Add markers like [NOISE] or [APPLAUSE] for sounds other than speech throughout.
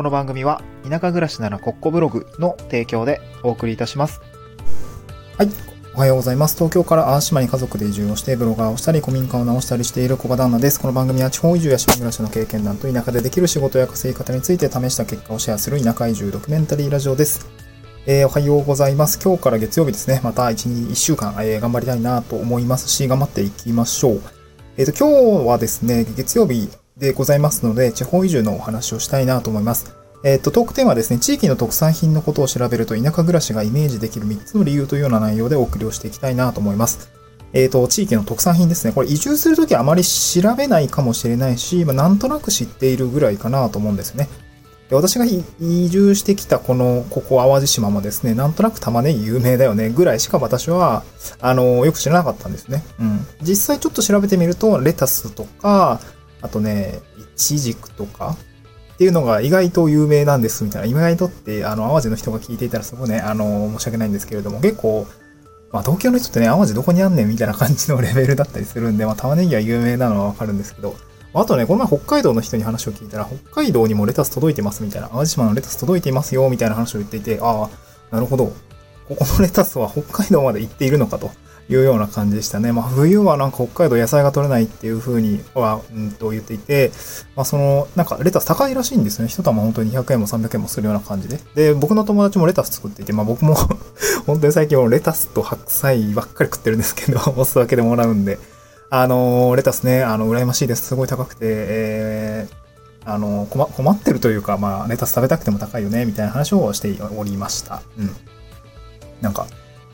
この番組は田舎暮らしならコッコブログの提供でお送りいたします。はい。おはようございます。東京から淡島に家族で移住をして、ブロガーをしたり、古民家を直したりしている小場旦那です。この番組は地方移住や島暮らしの経験談と田舎でできる仕事や稼ぎ方について試した結果をシェアする田舎移住ドキュメンタリーラジオです。えー、おはようございます。今日から月曜日ですね。また1、1週間、えー、頑張りたいなと思いますし、頑張っていきましょう。えっ、と、今日はですね、月曜日でございますので、地方移住のお話をしたいなと思います。えっ、と、トークテーマはですね、地域の特産品のことを調べると田舎暮らしがイメージできる3つの理由というような内容でお送りをしていきたいなと思います。えっ、と、地域の特産品ですね。これ移住するときあまり調べないかもしれないし、まあ、なんとなく知っているぐらいかなと思うんですよね。で私が移住してきたこの、ここ淡路島もですね、なんとなく玉ねぎ有名だよねぐらいしか私は、あの、よく知らなかったんですね。うん。実際ちょっと調べてみると、レタスとか、あとね、イチジクとか、っていうのが意外と有名なんですみたいな。意外とって、あの、淡路の人が聞いていたらすごいね、あの、申し訳ないんですけれども、結構、まあ東京の人ってね、淡路どこにあんねんみたいな感じのレベルだったりするんで、まあ玉ねぎは有名なのはわかるんですけど、あとね、この前北海道の人に話を聞いたら、北海道にもレタス届いてますみたいな、淡路島のレタス届いていますよみたいな話を言っていて、ああ、なるほど。ここのレタスは北海道まで行っているのかというような感じでしたね。まあ冬はなんか北海道野菜が取れないっていう風には、うんと言っていて、まあその、なんかレタス高いらしいんですよね。一玉本当に200円も300円もするような感じで。で、僕の友達もレタス作っていて、まあ僕も [LAUGHS] 本当に最近もレタスと白菜ばっかり食ってるんですけど、[LAUGHS] お酢分けでもらうんで。あのー、レタスね、あの、羨ましいです。すごい高くて、えー、あの、困、困ってるというか、まあ、レタス食べたくても高いよね、みたいな話をしておりました。うん。なんか、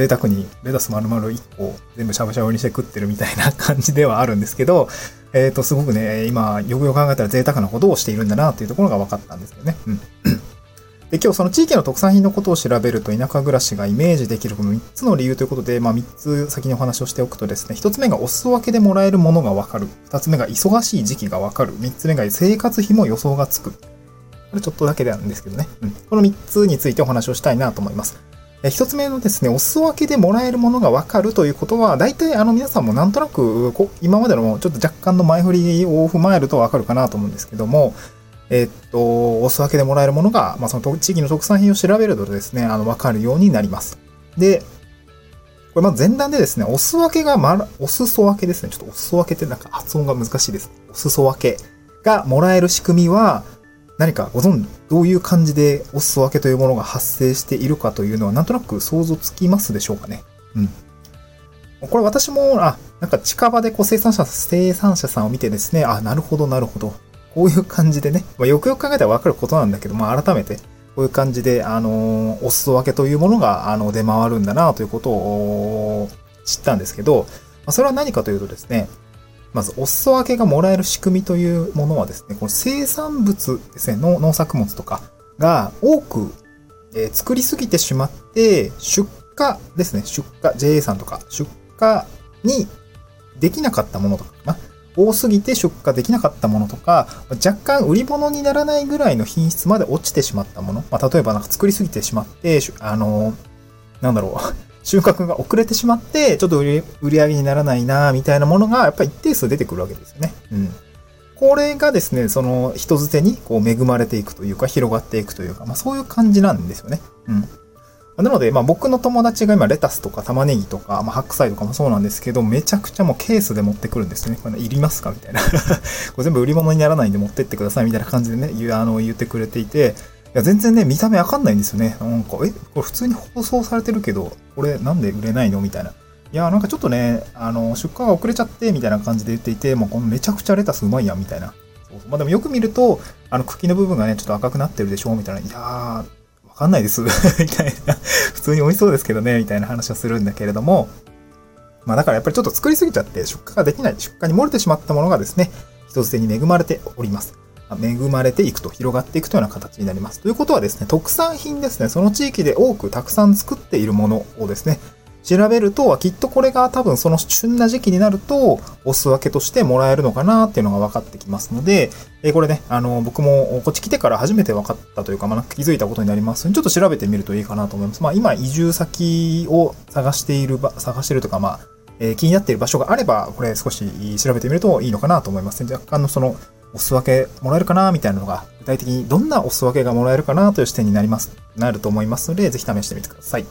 贅沢にレタス丸々1個全部しゃぶしゃぶにして食ってるみたいな感じではあるんですけど、[LAUGHS] えっ、ー、と、すごくね、今、よくよく考えたら贅沢なことをしているんだなっていうところが分かったんですけどね。うん。[CLEARS THROAT] で、今日その地域の特産品のことを調べると田舎暮らしがイメージできるこの3つの理由ということで、まあ3つ先にお話をしておくとですね、1つ目がお裾分けでもらえるものがわかる。2つ目が忙しい時期がわかる。3つ目が生活費も予想がつく。これちょっとだけなんですけどね。うん。この3つについてお話をしたいなと思います。一つ目のですね、お裾分けでもらえるものがわかるということは、大体あの皆さんもなんとなく、今までのちょっと若干の前振りを踏まえるとわかるかなと思うんですけども、えっと、お裾分けでもらえるものが、まあ、その地域の特産品を調べるとですね、あの、わかるようになります。で、これまず前段でですね、お裾分けがまら、お裾分けですね。ちょっとお裾分けってなんか発音が難しいです。お裾分けがもらえる仕組みは、何かご存知、どういう感じでお裾分けというものが発生しているかというのは、なんとなく想像つきますでしょうかね。うん。これ私も、あ、なんか近場でこう生産者、生産者さんを見てですね、あ、なるほど、なるほど。こういう感じでね、まあ、よくよく考えたらわかることなんだけど、まあ、改めて、こういう感じで、あのー、お裾分けというものが、あの、出回るんだな、ということを知ったんですけど、まあ、それは何かというとですね、まず、お裾分けがもらえる仕組みというものはですね、この生産物ですね、農作物とかが多く、えー、作りすぎてしまって、出荷ですね、出荷、JA さんとか、出荷にできなかったものとかかな。多すぎて出荷できなかったものとか、若干売り物にならないぐらいの品質まで落ちてしまったもの。まあ、例えばなんか作りすぎてしまって、あの、なんだろう、収穫が遅れてしまって、ちょっと売り上げにならないな、みたいなものが、やっぱり一定数出てくるわけですよね。うん。これがですね、その人づてにこう恵まれていくというか、広がっていくというか、まあそういう感じなんですよね。うん。なので、まあ僕の友達が今レタスとか玉ねぎとか、まあ白菜とかもそうなんですけど、めちゃくちゃもうケースで持ってくるんですね。これ、いりますか？みたいな。[LAUGHS] これ全部売り物にならないんで持ってってくださいみたいな感じでね、言あの言ってくれていて、いや全然ね、見た目わかんないんですよね。なんか、え、これ普通に放送されてるけど、これなんで売れないのみたいな。いや、なんかちょっとね、あの、出荷が遅れちゃって、みたいな感じで言っていて、もうこのめちゃくちゃレタスうまいやん、みたいな。そうそうまあでもよく見ると、あの、茎の部分がね、ちょっと赤くなってるでしょみたいな。いやー、わかんないです。[LAUGHS] みたいな。普通に美味しそうですけどね、みたいな話をするんだけれども、まあだからやっぱりちょっと作りすぎちゃって出荷ができない、出荷に漏れてしまったものがですね、一つ手に恵まれております。恵まれていくと、広がっていくというような形になります。ということはですね、特産品ですね、その地域で多くたくさん作っているものをですね、調べると、きっとこれが多分その旬な時期になると、お裾分けとしてもらえるのかなっていうのが分かってきますので、えこれね、あの、僕もこっち来てから初めて分かったというか、まあ、気づいたことになりますので、ちょっと調べてみるといいかなと思います。まあ、今、移住先を探している、探しているとか、まあ、え、気になっている場所があれば、これ少し調べてみるといいのかなと思いますね。若干のその、お裾分けもらえるかなみたいなのが、具体的にどんなお裾分けがもらえるかなという視点になります、なると思いますので、ぜひ試してみてください。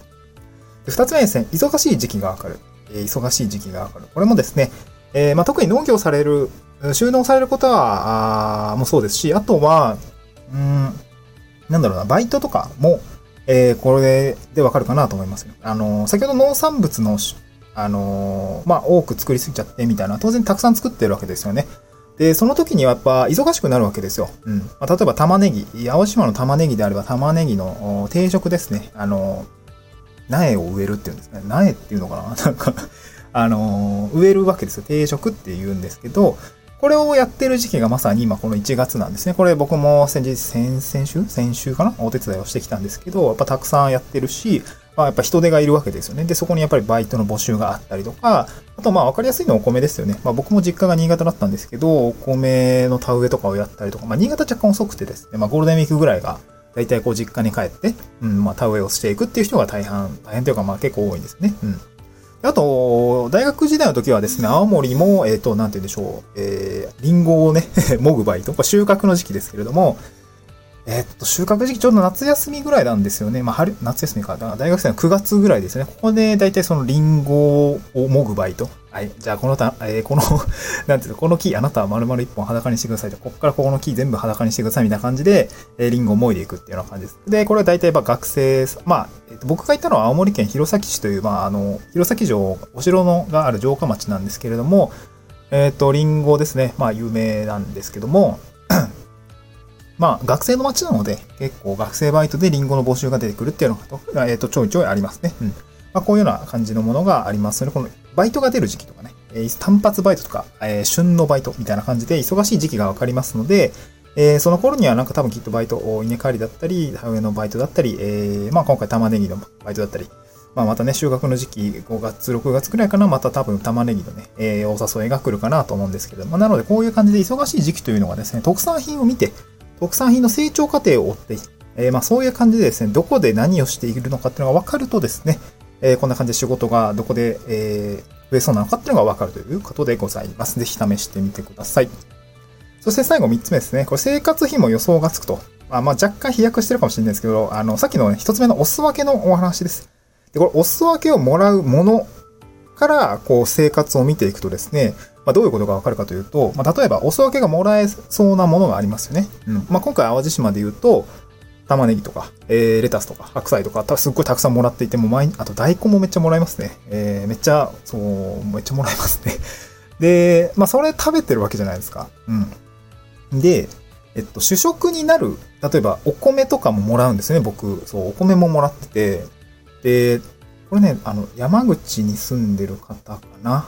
で二つ目ですね、忙しい時期がわかる。えー忙しい時期がわかる。これもですね、えーまあ、特に農業される、収納されることは、あもそうですし、あとは、うん、なんだろうな、バイトとかも、えーこれでわかるかなと思います。あのー先ほど農産物の、あのまあ、多く作りすぎちゃってみたいな、当然たくさん作ってるわけですよね。で、その時にはやっぱ忙しくなるわけですよ。うん。まあ、例えば玉ねぎ、青島の玉ねぎであれば玉ねぎの定食ですね。あの苗を植えるっていうんですね。苗っていうのかな？[LAUGHS] なんか、あの植えるわけですよ。定食って言うんですけど、これをやってる時期がまさに今この1月なんですね。これ僕も先日、先々週？先週かな？お手伝いをしてきたんですけど、やっぱたくさんやってるし、まあやっぱ人手がいるわけですよね。で、そこにやっぱりバイトの募集があったりとか、あとまあ分かりやすいのはお米ですよね。まあ僕も実家が新潟だったんですけど、お米の田植えとかをやったりとか、まあ新潟若干遅くてですね、まあゴールデンウィークぐらいが、大体こう実家に帰って、うん、まあ田植えをしていくっていう人が大変、大変というかまあ結構多いんですね。うん。あと、大学時代の時はですね、青森も、えっ、と、なんて言うんでしょう、えー、リンゴをね、[LAUGHS] もぐバイト、収穫の時期ですけれども、えっと、収穫時期ちょうど夏休みぐらいなんですよね。まあ、春、夏休みか。大学生の9月ぐらいですね。ここで大体そのリンゴをもぐバイト。はい。じゃあ、このた、[LAUGHS] えーこの、なんていうの、この木、あなたは丸々一本裸にしてくださいと。ここからここの木全部裸にしてくださいみたいな感じで、えーリンゴをもいでいくっていうような感じです。で、これは大体まあ学生、まあ、えっと僕が行ったのは青森県弘前市という、まあ、あの、弘前城、お城のがある城下町なんですけれども、えっ、と、リンゴですね。まあ、有名なんですけども、まあ、学生の街なので、結構学生バイトでリンゴの募集が出てくるっていうのが、えっ、と、ちょいちょいありますね。うん。まあ、こういうような感じのものがありますので、このバイトが出る時期とかね、えー単発バイトとか、えー旬のバイトみたいな感じで忙しい時期がわかりますので、えーその頃にはなんか多分きっとバイト、稲刈りだったり、田植えのバイトだったり、えーまあ今回玉ねぎのバイトだったり、まあまたね、収穫の時期、5月、6月くらいかな、また多分玉ねぎのね、えーお誘いが来るかなと思うんですけど、まあなのでこういう感じで忙しい時期というのがですね、特産品を見て、特産品の成長過程を追って、えーまあそういう感じでですね、どこで何をしているのかっていうのが分かるとですね、えーこんな感じで仕事がどこで、えー増えそうなのかっていうのが分かるということでございます。ぜひ試してみてください。そして最後3つ目ですね。これ生活費も予想がつくと。あ、まあ若干飛躍してるかもしれないですけど、あの、さっきの、ね、1つ目のお裾分けのお話です。で、これお裾分けをもらうものから、こう生活を見ていくとですね、まあ、どういうことがわかるかというと、まあ、例えばお裾分けがもらえそうなものがありますよね。うん。まあ、今回淡路島で言うと、玉ねぎとか、えー、レタスとか、白菜とか、たすっごいたくさんもらっていて、もう毎、あと大根もめっちゃもらいますね。えー、めっちゃ、そう、めっちゃもらいますね。[LAUGHS] で、まあ、それ食べてるわけじゃないですか。うん。で、えっと、主食になる、例えば、お米とかももらうんですね、僕。そう、お米ももらってて。で、これね、あの、山口に住んでる方かな。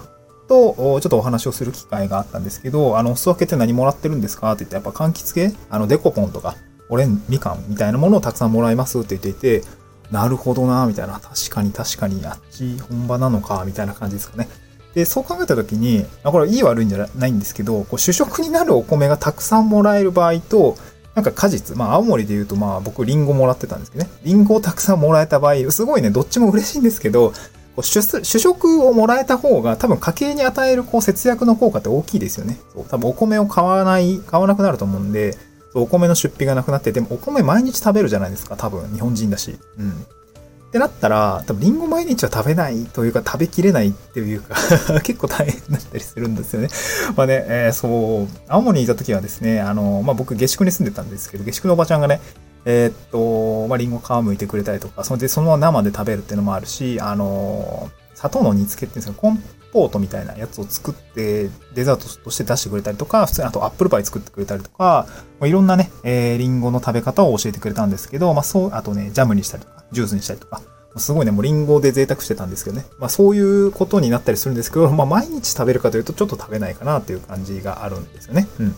と、ちょっとお話をする機会があったんですけど、あの、お裾分けって何もらってるんですか？って言って、やっぱ柑橘系？あの、デコポンとか、オレン、みかんみたいなものをたくさんもらいますって言っていて、なるほどな、みたいな。確かに確かに、あっち本場なのか、みたいな感じですかね。で、そう考えたときに、これいい悪いんじゃないんですけど、こう主食になるお米がたくさんもらえる場合と、なんか果実、まあ青森で言うとまあ僕リンゴもらってたんですけどね。リンゴをたくさんもらえた場合、すごいね、どっちも嬉しいんですけど、こう主主食をもらえた方が多分家計に与えるこう節約の効果って大きいですよね。そう多分お米を買わない、買わなくなると思うんで、お米の出費がなくなって、でもお米毎日食べるじゃないですか、多分日本人だし。うん。ってなったら、多分リンゴ毎日は食べないというか食べきれないっていうか [LAUGHS] 結構大変だったりするんですよね。まあね、えーそう、青森にいた時はですね、あの、まあ僕下宿に住んでたんですけど、下宿のおばちゃんがね、えーっと、まあリンゴ皮剥いてくれたりとか、それでそのまま生で食べるっていうのもあるし、あの、砂糖の煮付けっていうんですか、コンポートみたいなやつを作って、デザートとして出してくれたりとか、普通にあとアップルパイ作ってくれたりとか、まあ、いろんなね、えー、リンゴの食べ方を教えてくれたんですけど、まあそう、あとね、ジャムにしたりとか、ジュースにしたりとか、すごいね、もうリンゴで贅沢してたんですけどね。まあそういうことになったりするんですけど、まあ毎日食べるかというとちょっと食べないかなっていう感じがあるんですよね。うん。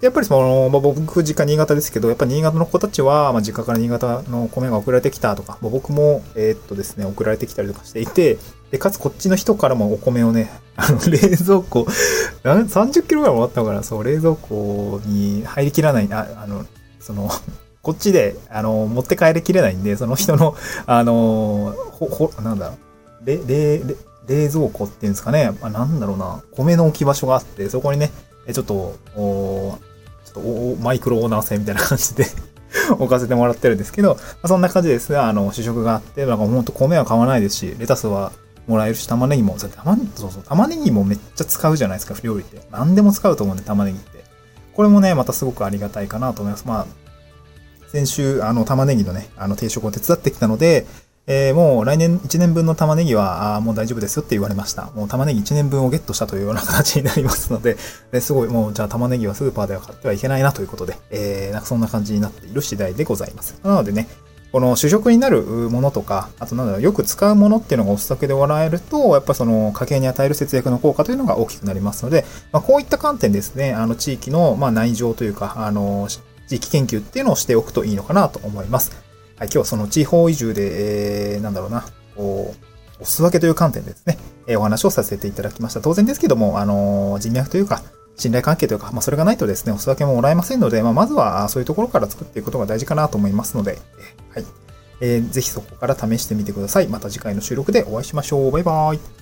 やっぱりその、まあ、僕実家新潟ですけど、やっぱ新潟の子たちは、まあ、実家から新潟の米が送られてきたとか、まあ、僕も、えーっとですね、送られてきたりとかしていて、で、かつこっちの人からもお米をね、あの、冷蔵庫、30キロぐらいもらったかな、そう、冷蔵庫に入りきらない、ああの、その、こっちで、あの、持って帰りきれないんで、その人の、あの、ほ、ほ、なんだ、れ、れ、れ冷蔵庫っていうんですかね、まあ、なんだろうな、米の置き場所があって、そこにね、えちょっと、おちょっとマイクロオーナー制みたいな感じで [LAUGHS] 置かせてもらってるんですけど、まあ、そんな感じですが、あの、主食があって、なんかほんと米は買わないですし、レタスはもらえるし、玉ねぎも、玉そうそう、玉ねぎもめっちゃ使うじゃないですか、料理って。何でも使うと思うんで、玉ねぎって。これもね、またすごくありがたいかなと思います。まあ、先週、あの、玉ねぎのね、あの、定食を手伝ってきたので、えー、もう来年1年分の玉ねぎは、あもう大丈夫ですよって言われました。もう玉ねぎ1年分をゲットしたというような形になりますので、で [LAUGHS] すごいもうじゃあ玉ねぎはスーパーでは買ってはいけないなということで、えー、なんかそんな感じになっている次第でございます。なのでね、この主食になるものとか、あとなんだろう、よく使うものっていうのがお酒で笑えると、やっぱその家計に与える節約の効果というのが大きくなりますので、まあ、こういった観点ですね、あの地域のま内情というか、あの、地域研究っていうのをしておくといいのかなと思います。はい、今日はその地方移住で、えー、なんだろうな、こう、おす分けという観点でですね、えー、お話をさせていただきました。当然ですけども、あの、人脈というか、信頼関係というか、まあ、それがないとですね、おす分けももらえませんので、まあ、まずはそういうところから作っていくことが大事かなと思いますので、はい。えー、ぜひそこから試してみてください。また次回の収録でお会いしましょう。バイバーイ。